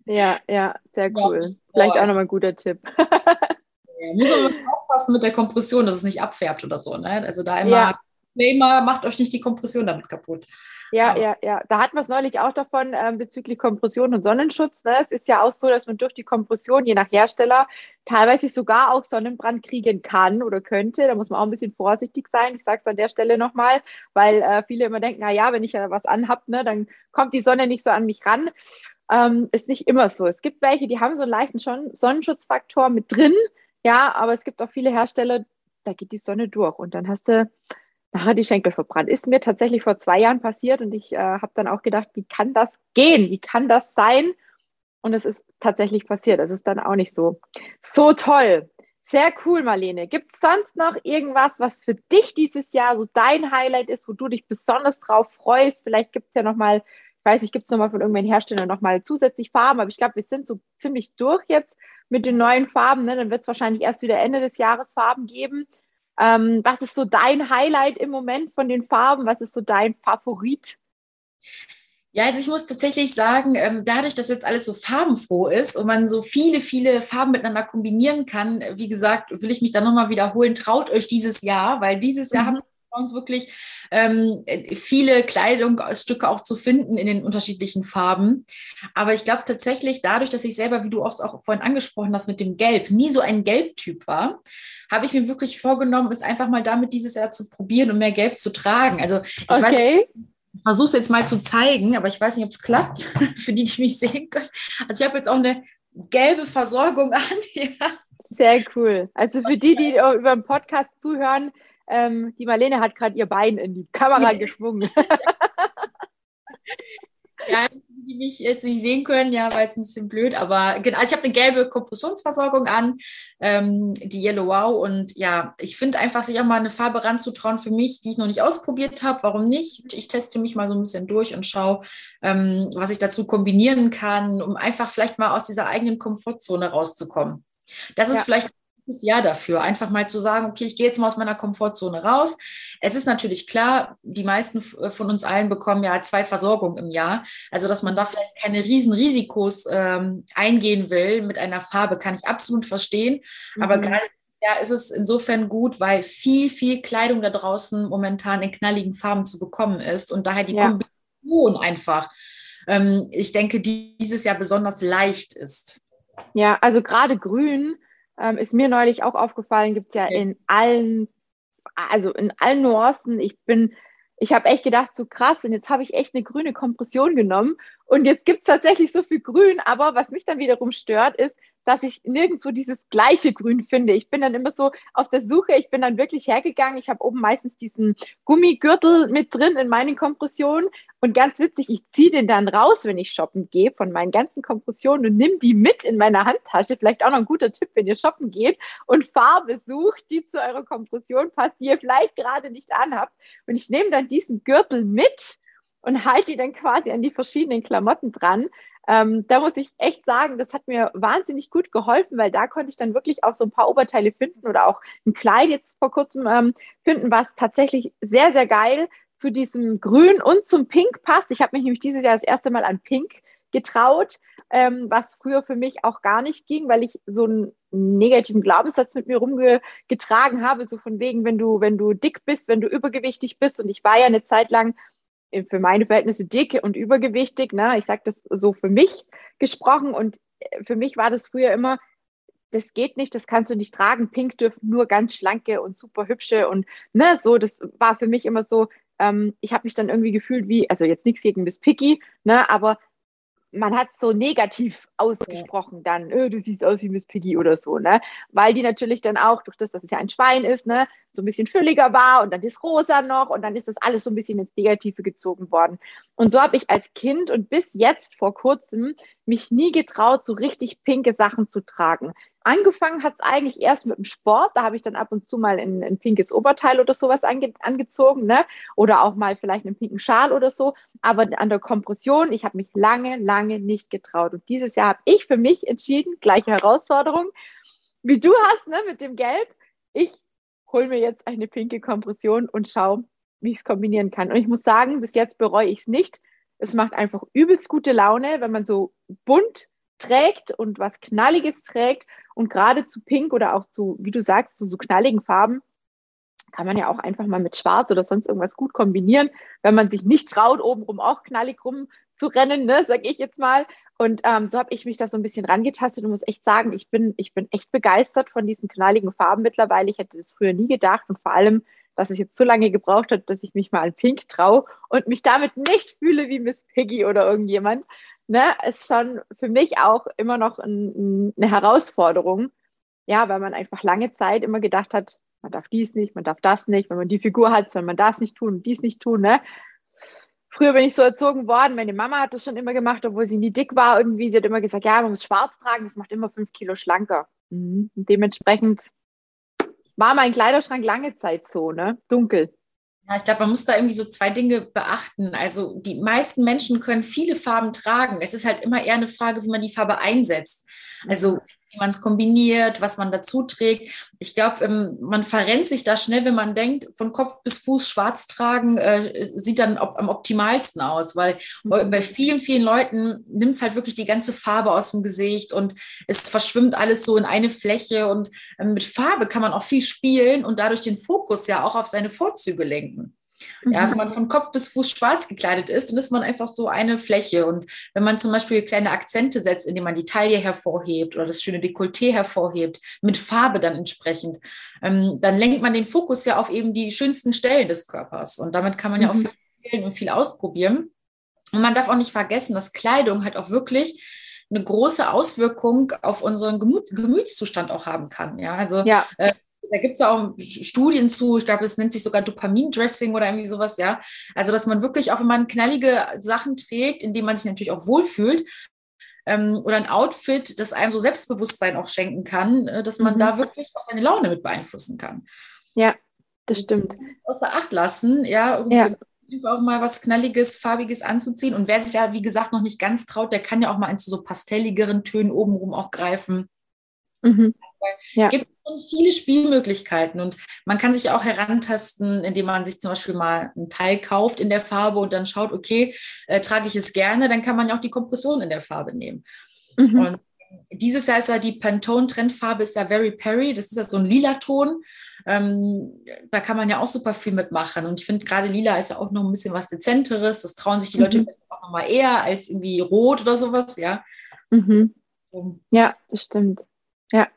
ja, ja, sehr *laughs* cool. Vielleicht auch nochmal ein guter Tipp. *laughs* ja, muss man aufpassen mit der Kompression, dass es nicht abfärbt oder so. Ne? Also da immer ja. Disclaimer, macht euch nicht die Kompression damit kaputt. Ja, ja, ja. Da hatten wir es neulich auch davon ähm, bezüglich Kompression und Sonnenschutz. Ne? Es ist ja auch so, dass man durch die Kompression, je nach Hersteller, teilweise sogar auch Sonnenbrand kriegen kann oder könnte. Da muss man auch ein bisschen vorsichtig sein. Ich sage es an der Stelle nochmal, weil äh, viele immer denken, na ja, wenn ich ja was anhab, ne, dann kommt die Sonne nicht so an mich ran. Ähm, ist nicht immer so. Es gibt welche, die haben so einen leichten Sonnenschutzfaktor mit drin. Ja, aber es gibt auch viele Hersteller, da geht die Sonne durch und dann hast du nachher die Schenkel verbrannt. Ist mir tatsächlich vor zwei Jahren passiert und ich äh, habe dann auch gedacht, wie kann das gehen? Wie kann das sein? Und es ist tatsächlich passiert. Es ist dann auch nicht so, so toll. Sehr cool, Marlene. Gibt es sonst noch irgendwas, was für dich dieses Jahr so dein Highlight ist, wo du dich besonders drauf freust? Vielleicht gibt es ja nochmal, ich weiß nicht, gibt es nochmal von irgendwelchen Herstellern nochmal zusätzlich Farben, aber ich glaube, wir sind so ziemlich durch jetzt mit den neuen Farben. Ne? Dann wird es wahrscheinlich erst wieder Ende des Jahres Farben geben. Ähm, was ist so dein Highlight im Moment von den Farben? Was ist so dein Favorit? Ja, also ich muss tatsächlich sagen, ähm, dadurch, dass jetzt alles so farbenfroh ist und man so viele, viele Farben miteinander kombinieren kann, wie gesagt, will ich mich da nochmal wiederholen, traut euch dieses Jahr, weil dieses Jahr mhm. haben wir uns wirklich ähm, viele Kleidungsstücke auch zu finden in den unterschiedlichen Farben. Aber ich glaube tatsächlich, dadurch, dass ich selber, wie du auch, auch vorhin angesprochen hast, mit dem Gelb, nie so ein Gelbtyp war, habe ich mir wirklich vorgenommen, es einfach mal damit dieses Jahr zu probieren und mehr Gelb zu tragen. Also ich okay. weiß, ich versuche es jetzt mal zu zeigen, aber ich weiß nicht, ob es klappt, *laughs* für die, die mich sehen können. Also ich habe jetzt auch eine gelbe Versorgung an. *laughs* Ja. Sehr cool. Also für die, die über den Podcast zuhören, ähm, die Marlene hat gerade ihr Bein in die Kamera *laughs* geschwungen. ja, die mich jetzt nicht sehen können, ja, weil es ein bisschen blöd, aber genau, also ich habe eine gelbe Kompressionsversorgung an, ähm, die Yellow Wow und ja, ich finde einfach, sich auch mal eine Farbe ranzutrauen für mich, die ich noch nicht ausprobiert habe, warum nicht? Ich teste mich mal so ein bisschen durch und schaue, ähm, was ich dazu kombinieren kann, um einfach vielleicht mal aus dieser eigenen Komfortzone rauszukommen. Das ist ja. Vielleicht Jahr dafür, einfach mal zu sagen, okay, ich gehe jetzt mal aus meiner Komfortzone raus. Es ist natürlich klar, die meisten äh, von uns allen bekommen ja zwei Versorgungen im Jahr. Also, dass man da vielleicht keine riesen Risikos ähm, eingehen will mit einer Farbe, kann ich absolut verstehen. Mhm. Aber gerade ja, ist es insofern gut, weil viel, viel Kleidung da draußen momentan in knalligen Farben zu bekommen ist und daher die ja. Kombination einfach, ähm, ich denke, dieses Jahr besonders leicht ist. Ja, also gerade grün ähm, ist mir neulich auch aufgefallen, gibt es ja in allen, also in allen Nuancen. Ich bin, ich habe echt gedacht, so krass, und jetzt habe ich echt eine grüne Kompression genommen. Und jetzt gibt es tatsächlich so viel Grün, aber was mich dann wiederum stört, ist, dass ich nirgendwo dieses gleiche Grün finde. Ich bin dann immer so auf der Suche. Ich bin dann wirklich hergegangen. Ich habe oben meistens diesen Gummigürtel mit drin in meinen Kompressionen. Und ganz witzig, ich ziehe den dann raus, wenn ich shoppen gehe, von meinen ganzen Kompressionen und nimm die mit in meine Handtasche. Vielleicht auch noch ein guter Tipp, wenn ihr shoppen geht und Farbe sucht, die zu eurer Kompression passt, die ihr vielleicht gerade nicht anhabt. Und ich nehme dann diesen Gürtel mit und halte die dann quasi an die verschiedenen Klamotten dran. Ähm, da muss ich echt sagen, das hat mir wahnsinnig gut geholfen, weil da konnte ich dann wirklich auch so ein paar Oberteile finden oder auch ein Kleid jetzt vor kurzem ähm, finden, was tatsächlich sehr, sehr geil zu diesem Grün und zum Pink passt. Ich habe mich nämlich dieses Jahr das erste Mal an Pink getraut, ähm, was früher für mich auch gar nicht ging, weil ich so einen negativen Glaubenssatz mit mir rumgetragen habe, so von wegen, wenn du, wenn du dick bist, wenn du übergewichtig bist. Und ich war ja eine Zeit lang für meine Verhältnisse dick und übergewichtig. Ne? Ich sage das so für mich gesprochen und äh, für mich war das früher immer, das geht nicht, das kannst du nicht tragen. Pink dürfen nur ganz schlanke und super hübsche und ne, so, das war für mich immer so, ähm, ich habe mich dann irgendwie gefühlt wie, also jetzt nichts gegen Miss Picky, ne, aber man hat so negativ ausgesprochen dann, öh, du siehst aus wie Miss Piggy oder so, ne? Weil die natürlich dann auch, durch das, dass es ja ein Schwein ist, ne, so ein bisschen fülliger war und dann das Rosa noch und dann ist das alles so ein bisschen ins Negative gezogen worden. Und so habe ich als Kind und bis jetzt vor kurzem mich nie getraut, so richtig pinke Sachen zu tragen. Angefangen hat es eigentlich erst mit dem Sport. Da habe ich dann ab und zu mal ein, ein pinkes Oberteil oder sowas ange, angezogen, ne? Oder auch mal vielleicht einen pinken Schal oder so. Aber an der Kompression, ich habe mich lange, lange nicht getraut. Und dieses Jahr habe ich für mich entschieden, gleiche Herausforderung, wie du hast, ne, mit dem Gelb. Ich hole mir jetzt eine pinke Kompression und schaue, wie ich es kombinieren kann. Und ich muss sagen, bis jetzt bereue ich es nicht. Es macht einfach übelst gute Laune, wenn man so bunt trägt und was Knalliges trägt und gerade zu Pink oder auch zu, wie du sagst, zu so knalligen Farben kann man ja auch einfach mal mit Schwarz oder sonst irgendwas gut kombinieren, wenn man sich nicht traut, obenrum auch knallig rumzurennen, ne, sag ich jetzt mal. Und ähm, so habe ich mich da so ein bisschen rangetastet und muss echt sagen, ich bin, ich bin echt begeistert von diesen knalligen Farben mittlerweile. Ich hätte das früher nie gedacht und vor allem, dass es jetzt so lange gebraucht hat, dass ich mich mal an Pink traue und mich damit nicht fühle wie Miss Piggy oder irgendjemand ne, ist schon für mich auch immer noch ein, eine Herausforderung. Ja, weil man einfach lange Zeit immer gedacht hat, man darf dies nicht, man darf das nicht, wenn man die Figur hat, soll man das nicht tun und dies nicht tun, ne? Früher bin ich so erzogen worden, meine Mama hat das schon immer gemacht, obwohl sie nie dick war irgendwie. Sie hat immer gesagt, ja, man muss schwarz tragen, das macht immer fünf Kilo schlanker. Mhm. Dementsprechend war mein Kleiderschrank lange Zeit so, ne? Dunkel. Ja, ich glaube, man muss da irgendwie so zwei Dinge beachten. Also die meisten Menschen können viele Farben tragen. Es ist halt immer eher eine Frage, wie man die Farbe einsetzt. Also wie man es kombiniert, was man dazu trägt. Ich glaube, ähm, man verrennt sich da schnell, wenn man denkt, von Kopf bis Fuß schwarz tragen, äh, sieht dann op am optimalsten aus, weil bei vielen, vielen Leuten nimmt es halt wirklich die ganze Farbe aus dem Gesicht und es verschwimmt alles so in eine Fläche und äh, mit Farbe kann man auch viel spielen und dadurch den Fokus ja auch auf seine Vorzüge lenken. Ja, mhm. wenn man von Kopf bis Fuß schwarz gekleidet ist, dann ist man einfach so eine Fläche. Und wenn man zum Beispiel kleine Akzente setzt, indem man die Taille hervorhebt oder das schöne Dekolleté hervorhebt, mit Farbe dann entsprechend, ähm, dann lenkt man den Fokus ja auf eben die schönsten Stellen des Körpers. Und damit kann man mhm. ja auch mhm. viel spielen und viel ausprobieren. Und man darf auch nicht vergessen, dass Kleidung halt auch wirklich eine große Auswirkung auf unseren Gemüt Gemütszustand auch haben kann. Ja, also ja. Äh, da gibt es auch Studien zu, ich glaube, es nennt sich sogar Dopamin-Dressing oder irgendwie sowas, ja. Also, dass man wirklich auch, wenn man knallige Sachen trägt, in denen man sich natürlich auch wohlfühlt, ähm, oder ein Outfit, das einem so Selbstbewusstsein auch schenken kann, äh, dass man mhm. da wirklich auch seine Laune mit beeinflussen kann. Ja, das stimmt. Außer Acht lassen, ja, ja. auch mal was Knalliges, Farbiges anzuziehen. Und wer sich ja, wie gesagt, noch nicht ganz traut, der kann ja auch mal in so pastelligeren Tönen obenrum auch greifen. Mhm. Ja. gibt schon viele Spielmöglichkeiten und man kann sich auch herantasten, indem man sich zum Beispiel mal ein Teil kauft in der Farbe und dann schaut, okay, äh, trage ich es gerne, dann kann man ja auch die Kompression in der Farbe nehmen. Mhm. Und dieses Jahr ist ja die Pantone-Trendfarbe ist ja Very Perry, das ist ja so ein lila Ton. Ähm, da kann man ja auch super viel mitmachen. Und ich finde gerade lila ist ja auch noch ein bisschen was Dezenteres. Das trauen sich die Leute mhm. auch noch mal eher als irgendwie rot oder sowas, ja. Mhm. Ja, das stimmt. Ja.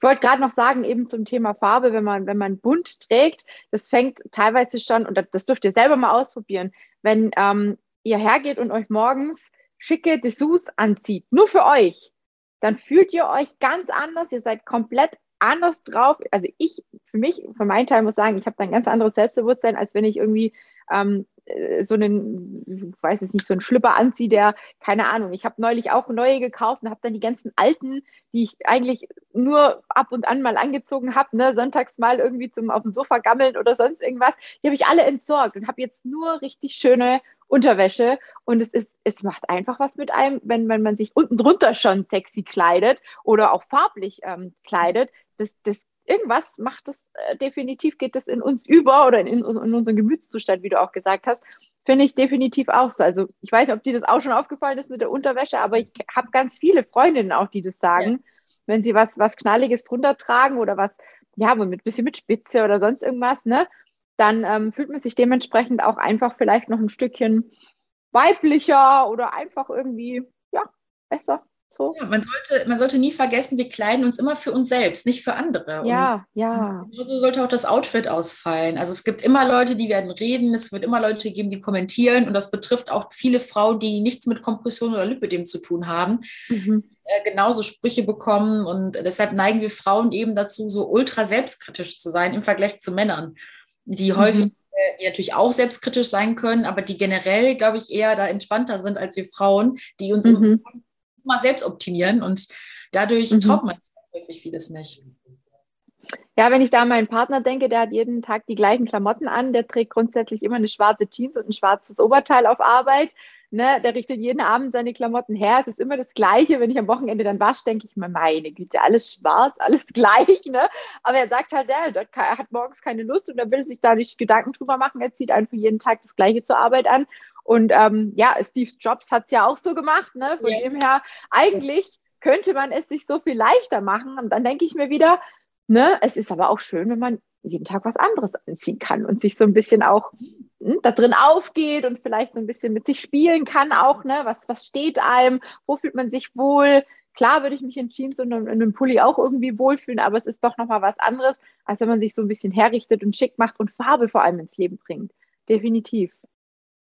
Ich wollte gerade noch sagen, eben zum Thema Farbe, wenn man, wenn man bunt trägt, das fängt teilweise schon, und das dürft ihr selber mal ausprobieren, wenn ähm, ihr hergeht und euch morgens schicke Dessous anzieht, nur für euch, dann fühlt ihr euch ganz anders, ihr seid komplett anders drauf. Also ich, für mich, für meinen Teil muss sagen, ich habe ein ganz anderes Selbstbewusstsein, als wenn ich irgendwie ähm, äh, so einen, ich weiß es nicht, so einen Schlüpper anziehe, der, keine Ahnung, ich habe neulich auch neue gekauft und habe dann die ganzen alten, die ich eigentlich nur ab und an mal angezogen habe, ne, sonntags mal irgendwie zum auf dem Sofa gammeln oder sonst irgendwas, die habe ich alle entsorgt und habe jetzt nur richtig schöne Unterwäsche und es ist, es macht einfach was mit einem, wenn, wenn man sich unten drunter schon sexy kleidet oder auch farblich ähm, kleidet. Das, das irgendwas macht es äh, definitiv, geht das in uns über oder in, in, in unseren Gemütszustand, wie du auch gesagt hast. Finde ich definitiv auch so. Also ich weiß nicht, ob dir das auch schon aufgefallen ist mit der Unterwäsche, aber ich habe ganz viele Freundinnen auch, die das sagen, ja. wenn sie was, was Knalliges drunter tragen oder was, ja, mit ein bisschen mit Spitze oder sonst irgendwas, ne? Dann ähm, fühlt man sich dementsprechend auch einfach vielleicht noch ein Stückchen weiblicher oder einfach irgendwie, ja, besser. So. Ja, man, sollte, man sollte nie vergessen, wir kleiden uns immer für uns selbst, nicht für andere. Ja, und ja. So sollte auch das Outfit ausfallen. Also es gibt immer Leute, die werden reden, es wird immer Leute geben, die kommentieren und das betrifft auch viele Frauen, die nichts mit Kompression oder Lipidem zu tun haben. Mhm. Äh, genauso Sprüche bekommen und deshalb neigen wir Frauen eben dazu, so ultra selbstkritisch zu sein im Vergleich zu Männern, die mhm. häufig äh, die natürlich auch selbstkritisch sein können, aber die generell, glaube ich, eher da entspannter sind als wir Frauen, die uns mhm mal selbst optimieren und dadurch mhm. traut man sich häufig vieles nicht. Ja, wenn ich da an meinen Partner denke, der hat jeden Tag die gleichen Klamotten an, der trägt grundsätzlich immer eine schwarze Jeans und ein schwarzes Oberteil auf Arbeit. Ne, der richtet jeden Abend seine Klamotten her. Es ist immer das Gleiche. Wenn ich am Wochenende dann wasche, denke ich mir, meine Güte, alles schwarz, alles *laughs* gleich. Ne? Aber er sagt halt, er, er hat morgens keine Lust und er will sich da nicht Gedanken drüber machen. Er zieht einfach jeden Tag das Gleiche zur Arbeit an und ähm, ja, Steve Jobs hat es ja auch so gemacht. Ne? Von ja. dem her, eigentlich könnte man es sich so viel leichter machen. Und dann denke ich mir wieder, ne, es ist aber auch schön, wenn man jeden Tag was anderes anziehen kann und sich so ein bisschen auch hm, da drin aufgeht und vielleicht so ein bisschen mit sich spielen kann auch, ne? Was, was steht einem? Wo fühlt man sich wohl? Klar würde ich mich in Jeans und in einem Pulli auch irgendwie wohlfühlen, aber es ist doch nochmal was anderes, als wenn man sich so ein bisschen herrichtet und schick macht und Farbe vor allem ins Leben bringt. Definitiv.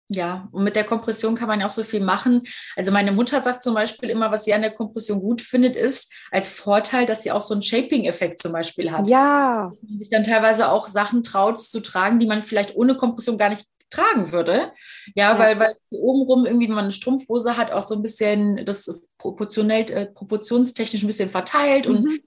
Ja, und mit der Kompression kann man ja auch so viel machen. Also meine Mutter sagt zum Beispiel immer, was sie an der Kompression gut findet, ist als Vorteil, dass sie auch so einen Shaping-Effekt zum Beispiel hat. Ja. Dass man sich dann teilweise auch Sachen traut zu tragen, die man vielleicht ohne Kompression gar nicht tragen würde. Ja, ja. weil, weil obenrum irgendwie, wenn man eine Strumpfhose hat, auch so ein bisschen das proportionell, äh, proportionstechnisch ein bisschen verteilt mhm. und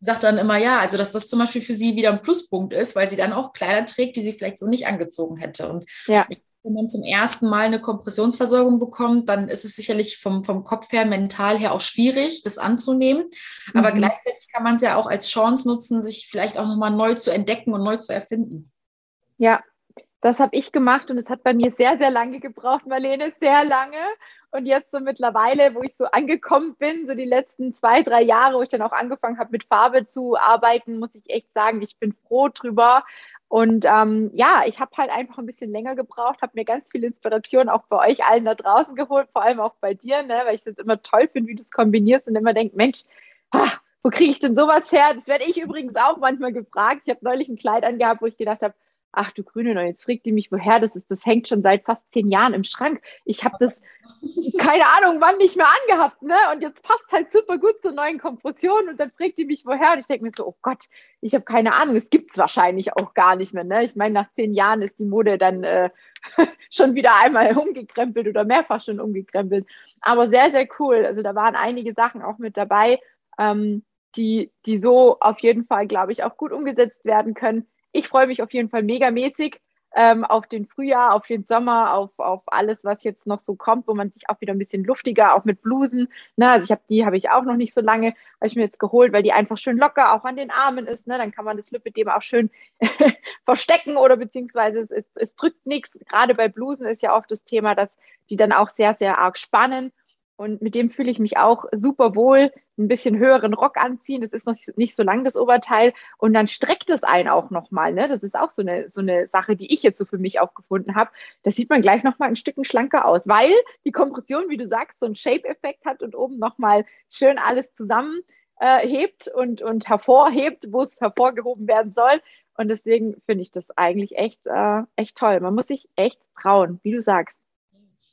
sagt dann immer ja, also dass das zum Beispiel für sie wieder ein Pluspunkt ist, weil sie dann auch Kleider trägt, die sie vielleicht so nicht angezogen hätte. Und ja. ich wenn man zum ersten Mal eine Kompressionsversorgung bekommt, dann ist es sicherlich vom, vom Kopf her, mental her auch schwierig, das anzunehmen. Aber mhm. gleichzeitig kann man es ja auch als Chance nutzen, sich vielleicht auch nochmal neu zu entdecken und neu zu erfinden. Ja, das habe ich gemacht und es hat bei mir sehr, sehr lange gebraucht, Marlene, sehr lange. Und jetzt so mittlerweile, wo ich so angekommen bin, so die letzten zwei, drei Jahre, wo ich dann auch angefangen habe, mit Farbe zu arbeiten, muss ich echt sagen, ich bin froh drüber, und ähm, ja, ich habe halt einfach ein bisschen länger gebraucht, habe mir ganz viel Inspiration auch bei euch allen da draußen geholt, vor allem auch bei dir, ne, weil ich es immer toll finde, wie du es kombinierst und immer denke, Mensch, ach, wo kriege ich denn sowas her? Das werde ich übrigens auch manchmal gefragt. Ich habe neulich ein Kleid angehabt, wo ich gedacht habe, ach du Grüne, und jetzt fragt die mich, woher das ist. Das hängt schon seit fast zehn Jahren im Schrank. Ich habe das, *laughs* keine Ahnung, wann nicht mehr angehabt, ne? Und jetzt passt halt super gut zur neuen Kompression und dann fragt die mich, woher. Und ich denke mir so, oh Gott, ich habe keine Ahnung, es gibt es wahrscheinlich auch gar nicht mehr, ne? Ich meine, nach zehn Jahren ist die Mode dann äh, *laughs* schon wieder einmal umgekrempelt oder mehrfach schon umgekrempelt. Aber sehr, sehr cool. Also da waren einige Sachen auch mit dabei, ähm, die, die so auf jeden Fall, glaube ich, auch gut umgesetzt werden können ich freue mich auf jeden Fall megamäßig ähm, auf den Frühjahr, auf den Sommer, auf, auf alles, was jetzt noch so kommt, wo man sich auch wieder ein bisschen luftiger, auch mit Blusen. Ne? Also ich habe die habe ich auch noch nicht so lange, habe ich mir jetzt geholt, weil die einfach schön locker auch an den Armen ist. Ne? Dann kann man das Lipidem auch schön *laughs* verstecken oder beziehungsweise es, es, es drückt nichts. Gerade bei Blusen ist ja oft das Thema, dass die dann auch sehr, sehr arg spannen. Und mit dem fühle ich mich auch super wohl. Ein bisschen höheren Rock anziehen, das ist noch nicht so lang das Oberteil. Und dann streckt es einen auch nochmal. Ne? Das ist auch so eine, so eine Sache, die ich jetzt so für mich auch gefunden habe. Da sieht man gleich nochmal ein Stückchen schlanker aus, weil die Kompression, wie du sagst, so einen Shape-Effekt hat und oben nochmal schön alles zusammen äh, und, und hervorhebt, wo es hervorgehoben werden soll. Und deswegen finde ich das eigentlich echt, äh, echt toll. Man muss sich echt trauen, wie du sagst.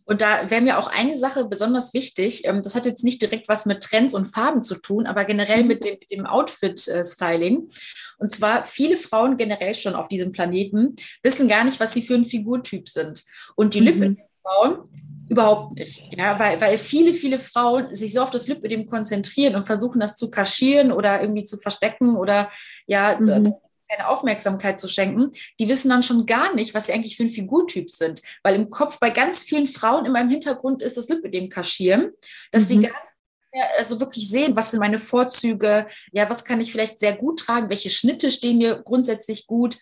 Und da wäre mir auch eine Sache besonders wichtig. Ähm, das hat jetzt nicht direkt was mit Trends und Farben zu tun, aber generell mit dem, dem Outfit-Styling. Und zwar viele Frauen generell schon auf diesem Planeten wissen gar nicht, was sie für ein Figurtyp sind. Und die mhm. Frauen überhaupt nicht. Ja, weil, weil viele, viele Frauen sich so auf das Lipödem konzentrieren und versuchen, das zu kaschieren oder irgendwie zu verstecken oder ja, mhm keine Aufmerksamkeit zu schenken, die wissen dann schon gar nicht, was sie eigentlich für ein Figurtyp sind. Weil im Kopf bei ganz vielen Frauen in meinem Hintergrund ist das Lipidem kaschieren, dass mhm. die gar nicht mehr also wirklich sehen, was sind meine Vorzüge, ja, was kann ich vielleicht sehr gut tragen, welche Schnitte stehen mir grundsätzlich gut.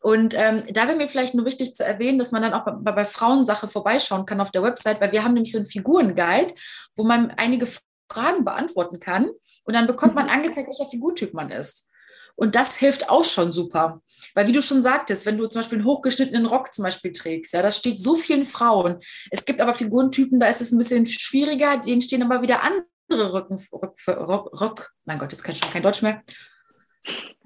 Und ähm, da wäre mir vielleicht nur wichtig zu erwähnen, dass man dann auch bei, bei Frauensache vorbeischauen kann auf der Website, weil wir haben nämlich so einen Figurenguide, wo man einige Fragen beantworten kann und dann bekommt man angezeigt, welcher Figurtyp man ist. Und das hilft auch schon super. Weil wie du schon sagtest, wenn du zum Beispiel einen hochgeschnittenen Rock zum Beispiel trägst, ja, das steht so vielen Frauen. Es gibt aber Figurentypen, da ist es ein bisschen schwieriger, denen stehen aber wieder Rücken, Rock, Rock, Rock, mein Gott, jetzt kann ich schon kein Deutsch mehr.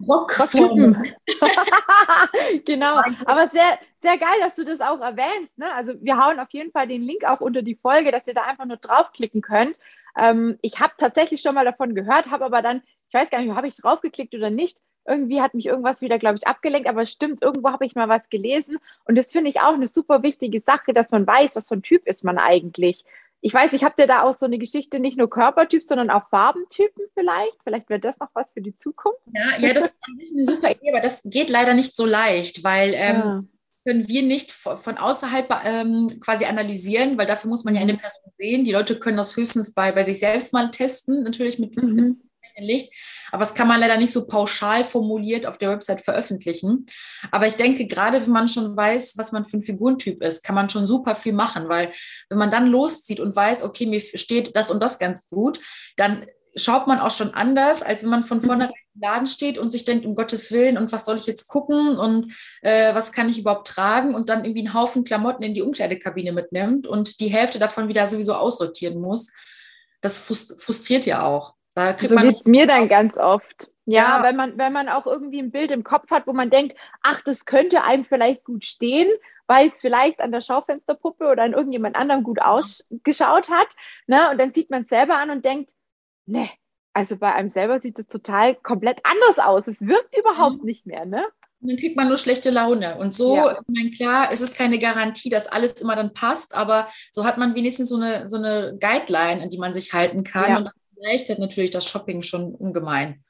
Rockformen. *laughs* genau, aber sehr, sehr geil, dass du das auch erwähnst. Ne? Also wir hauen auf jeden Fall den Link auch unter die Folge, dass ihr da einfach nur draufklicken könnt. Ähm, ich habe tatsächlich schon mal davon gehört, habe aber dann, ich weiß gar nicht, habe ich draufgeklickt oder nicht. Irgendwie hat mich irgendwas wieder, glaube ich, abgelenkt, aber stimmt, irgendwo habe ich mal was gelesen. Und das finde ich auch eine super wichtige Sache, dass man weiß, was für ein Typ ist man eigentlich. Ich weiß, ich habe dir da auch so eine Geschichte, nicht nur Körpertyp, sondern auch Farbentypen vielleicht. Vielleicht wäre das noch was für die Zukunft. Ja, ja, das ist eine super Idee, aber das geht leider nicht so leicht, weil ähm, ja. können wir nicht von außerhalb ähm, quasi analysieren, weil dafür muss man ja eine mhm. Person sehen. Die Leute können das höchstens bei, bei sich selbst mal testen, natürlich mit, mhm. Licht. Aber das kann man leider nicht so pauschal formuliert auf der Website veröffentlichen. Aber ich denke, gerade wenn man schon weiß, was man für ein Figurentyp ist, kann man schon super viel machen, weil wenn man dann loszieht und weiß, okay, mir steht das und das ganz gut, dann schaut man auch schon anders, als wenn man von vornherein im Laden steht und sich denkt, um Gottes Willen, und was soll ich jetzt gucken und äh, was kann ich überhaupt tragen und dann irgendwie einen Haufen Klamotten in die Umkleidekabine mitnimmt und die Hälfte davon wieder sowieso aussortieren muss. Das frustriert ja auch. Da so geht es mir dann ganz oft. Ja, ja, wenn man, wenn man auch irgendwie ein Bild im Kopf hat, wo man denkt, ach, das könnte einem vielleicht gut stehen, weil es vielleicht an der Schaufensterpuppe oder an irgendjemand anderem gut ausgeschaut hat. Ne? Und dann sieht man es selber an und denkt, ne, also bei einem selber sieht es total komplett anders aus. Es wirkt überhaupt mhm. nicht mehr, ne? Und dann kriegt man nur schlechte Laune. Und so, ja. ich meine, klar, es ist keine Garantie, dass alles immer dann passt, aber so hat man wenigstens so eine, so eine Guideline, an die man sich halten kann. Ja. Und das erleichtert natürlich das Shopping schon ungemein.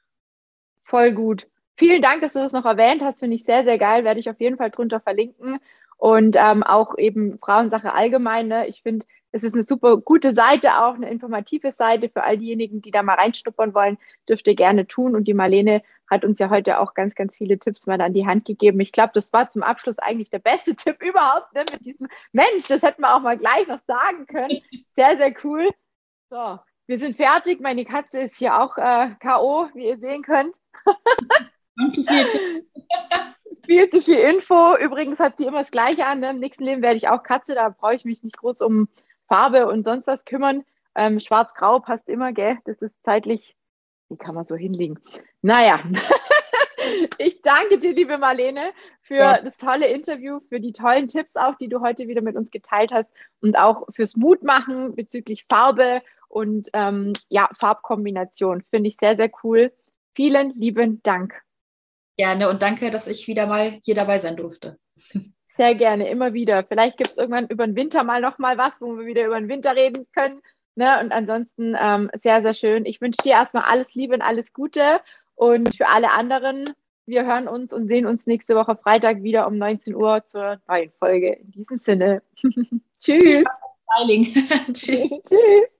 Voll gut. Vielen Dank, dass du das noch erwähnt hast. Finde ich sehr, sehr geil. Werde ich auf jeden Fall drunter verlinken. Und ähm, auch eben Frauensache allgemein. Ne? Ich finde, es ist eine super gute Seite, auch eine informative Seite für all diejenigen, die da mal reinschnuppern wollen, dürft ihr gerne tun. Und die Marlene hat uns ja heute auch ganz, ganz viele Tipps mal an die Hand gegeben. Ich glaube, das war zum Abschluss eigentlich der beste *laughs* Tipp überhaupt ne? mit diesem Mensch. Das hätten wir auch mal gleich noch sagen können. Sehr, sehr cool. So, wir sind fertig. Meine Katze ist hier auch äh, K.O., wie ihr sehen könnt. zu viel. *laughs* viel zu viel Info. Übrigens hat sie immer das Gleiche an. Ne? Im nächsten Leben werde ich auch Katze. Da brauche ich mich nicht groß um Farbe und sonst was kümmern. Ähm, Schwarz-Grau passt immer, gell? Das ist zeitlich, wie kann man so hinlegen? Naja. *laughs* ich danke dir, liebe Marlene, für ja. das tolle Interview, für die tollen Tipps auch, die du heute wieder mit uns geteilt hast und auch fürs Mutmachen bezüglich Farbe und ähm, ja, Farbkombination. Finde ich sehr, sehr cool. Vielen lieben Dank. Gerne und danke, dass ich wieder mal hier dabei sein durfte. Sehr gerne, immer wieder. Vielleicht gibt es irgendwann über den Winter mal noch mal was, wo wir wieder über den Winter reden können. Ne? Und ansonsten ähm, sehr, sehr schön. Ich wünsche dir erstmal alles Liebe und alles Gute. Und für alle anderen, wir hören uns und sehen uns nächste Woche Freitag wieder um 19 Uhr zur neuen Folge. In diesem Sinne. *laughs* *laughs* Tschüss. Tschüss. Tschüss.